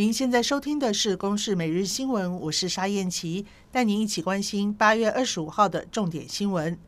您现在收听的是《公视每日新闻》，我是沙燕琪，带您一起关心八月二十五号的重点新闻。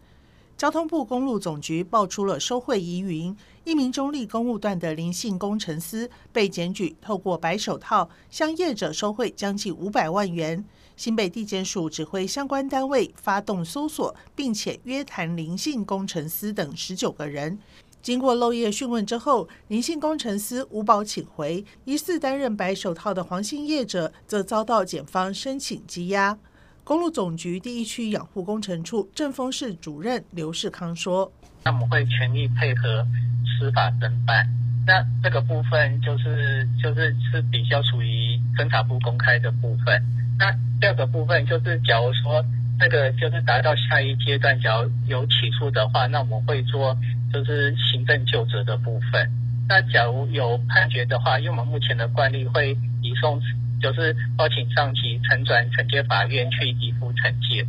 交通部公路总局爆出了收贿疑云，一名中立公务段的林姓工程师被检举，透过白手套向业者收贿将近五百万元。新北地检署指挥相关单位发动搜索，并且约谈林姓工程师等十九个人。经过漏夜讯问之后，林姓工程师吴保请回，疑似担任白手套的黄姓业者则遭到检方申请羁押。公路总局第一区养护工程处政风室主任刘世康说：“那我们会全力配合司法侦办。那这个部分就是就是是比较属于侦查不公开的部分。那第二个部分就是，假如说这个就是达到下一阶段，只要有起诉的话，那我们会做。”就是行政就责的部分。那假如有判决的话，因为我们目前的惯例会移送，就是报请上级呈转惩戒法院去依附惩戒。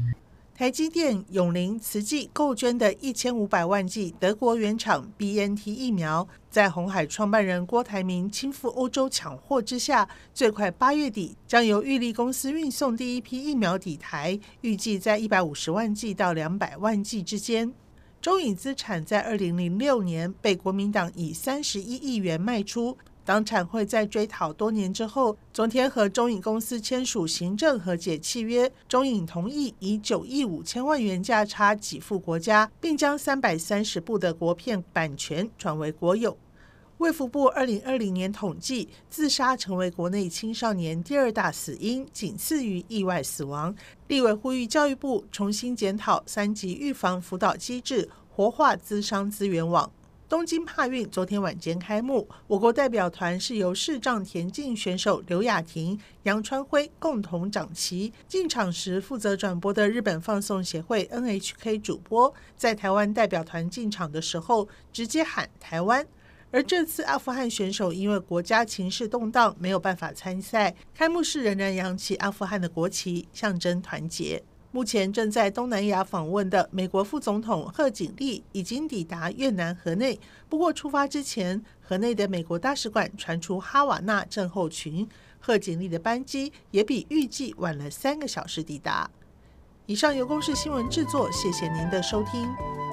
台积电、永龄、慈济购捐的一千五百万剂德国原厂 BNT 疫苗，在鸿海创办人郭台铭亲赴欧洲抢货之下，最快八月底将由玉立公司运送第一批疫苗抵台，预计在一百五十万剂到两百万剂之间。中影资产在二零零六年被国民党以三十一亿元卖出，党产会在追讨多年之后，昨天和中影公司签署行政和解契约，中影同意以九亿五千万元价差给付国家，并将三百三十部的国片版权转为国有。卫福部二零二零年统计，自杀成为国内青少年第二大死因，仅次于意外死亡。立委呼吁教育部重新检讨三级预防辅导机制，活化咨商资源网。东京帕运昨天晚间开幕，我国代表团是由视障田径选手刘雅婷、杨川辉共同掌旗。进场时负责转播的日本放送协会 NHK 主播，在台湾代表团进场的时候，直接喊台湾。而这次阿富汗选手因为国家情势动荡，没有办法参赛。开幕式仍然扬起阿富汗的国旗，象征团结。目前正在东南亚访问的美国副总统贺锦丽已经抵达越南河内，不过出发之前，河内的美国大使馆传出哈瓦那症候群，贺锦丽的班机也比预计晚了三个小时抵达。以上由公视新闻制作，谢谢您的收听。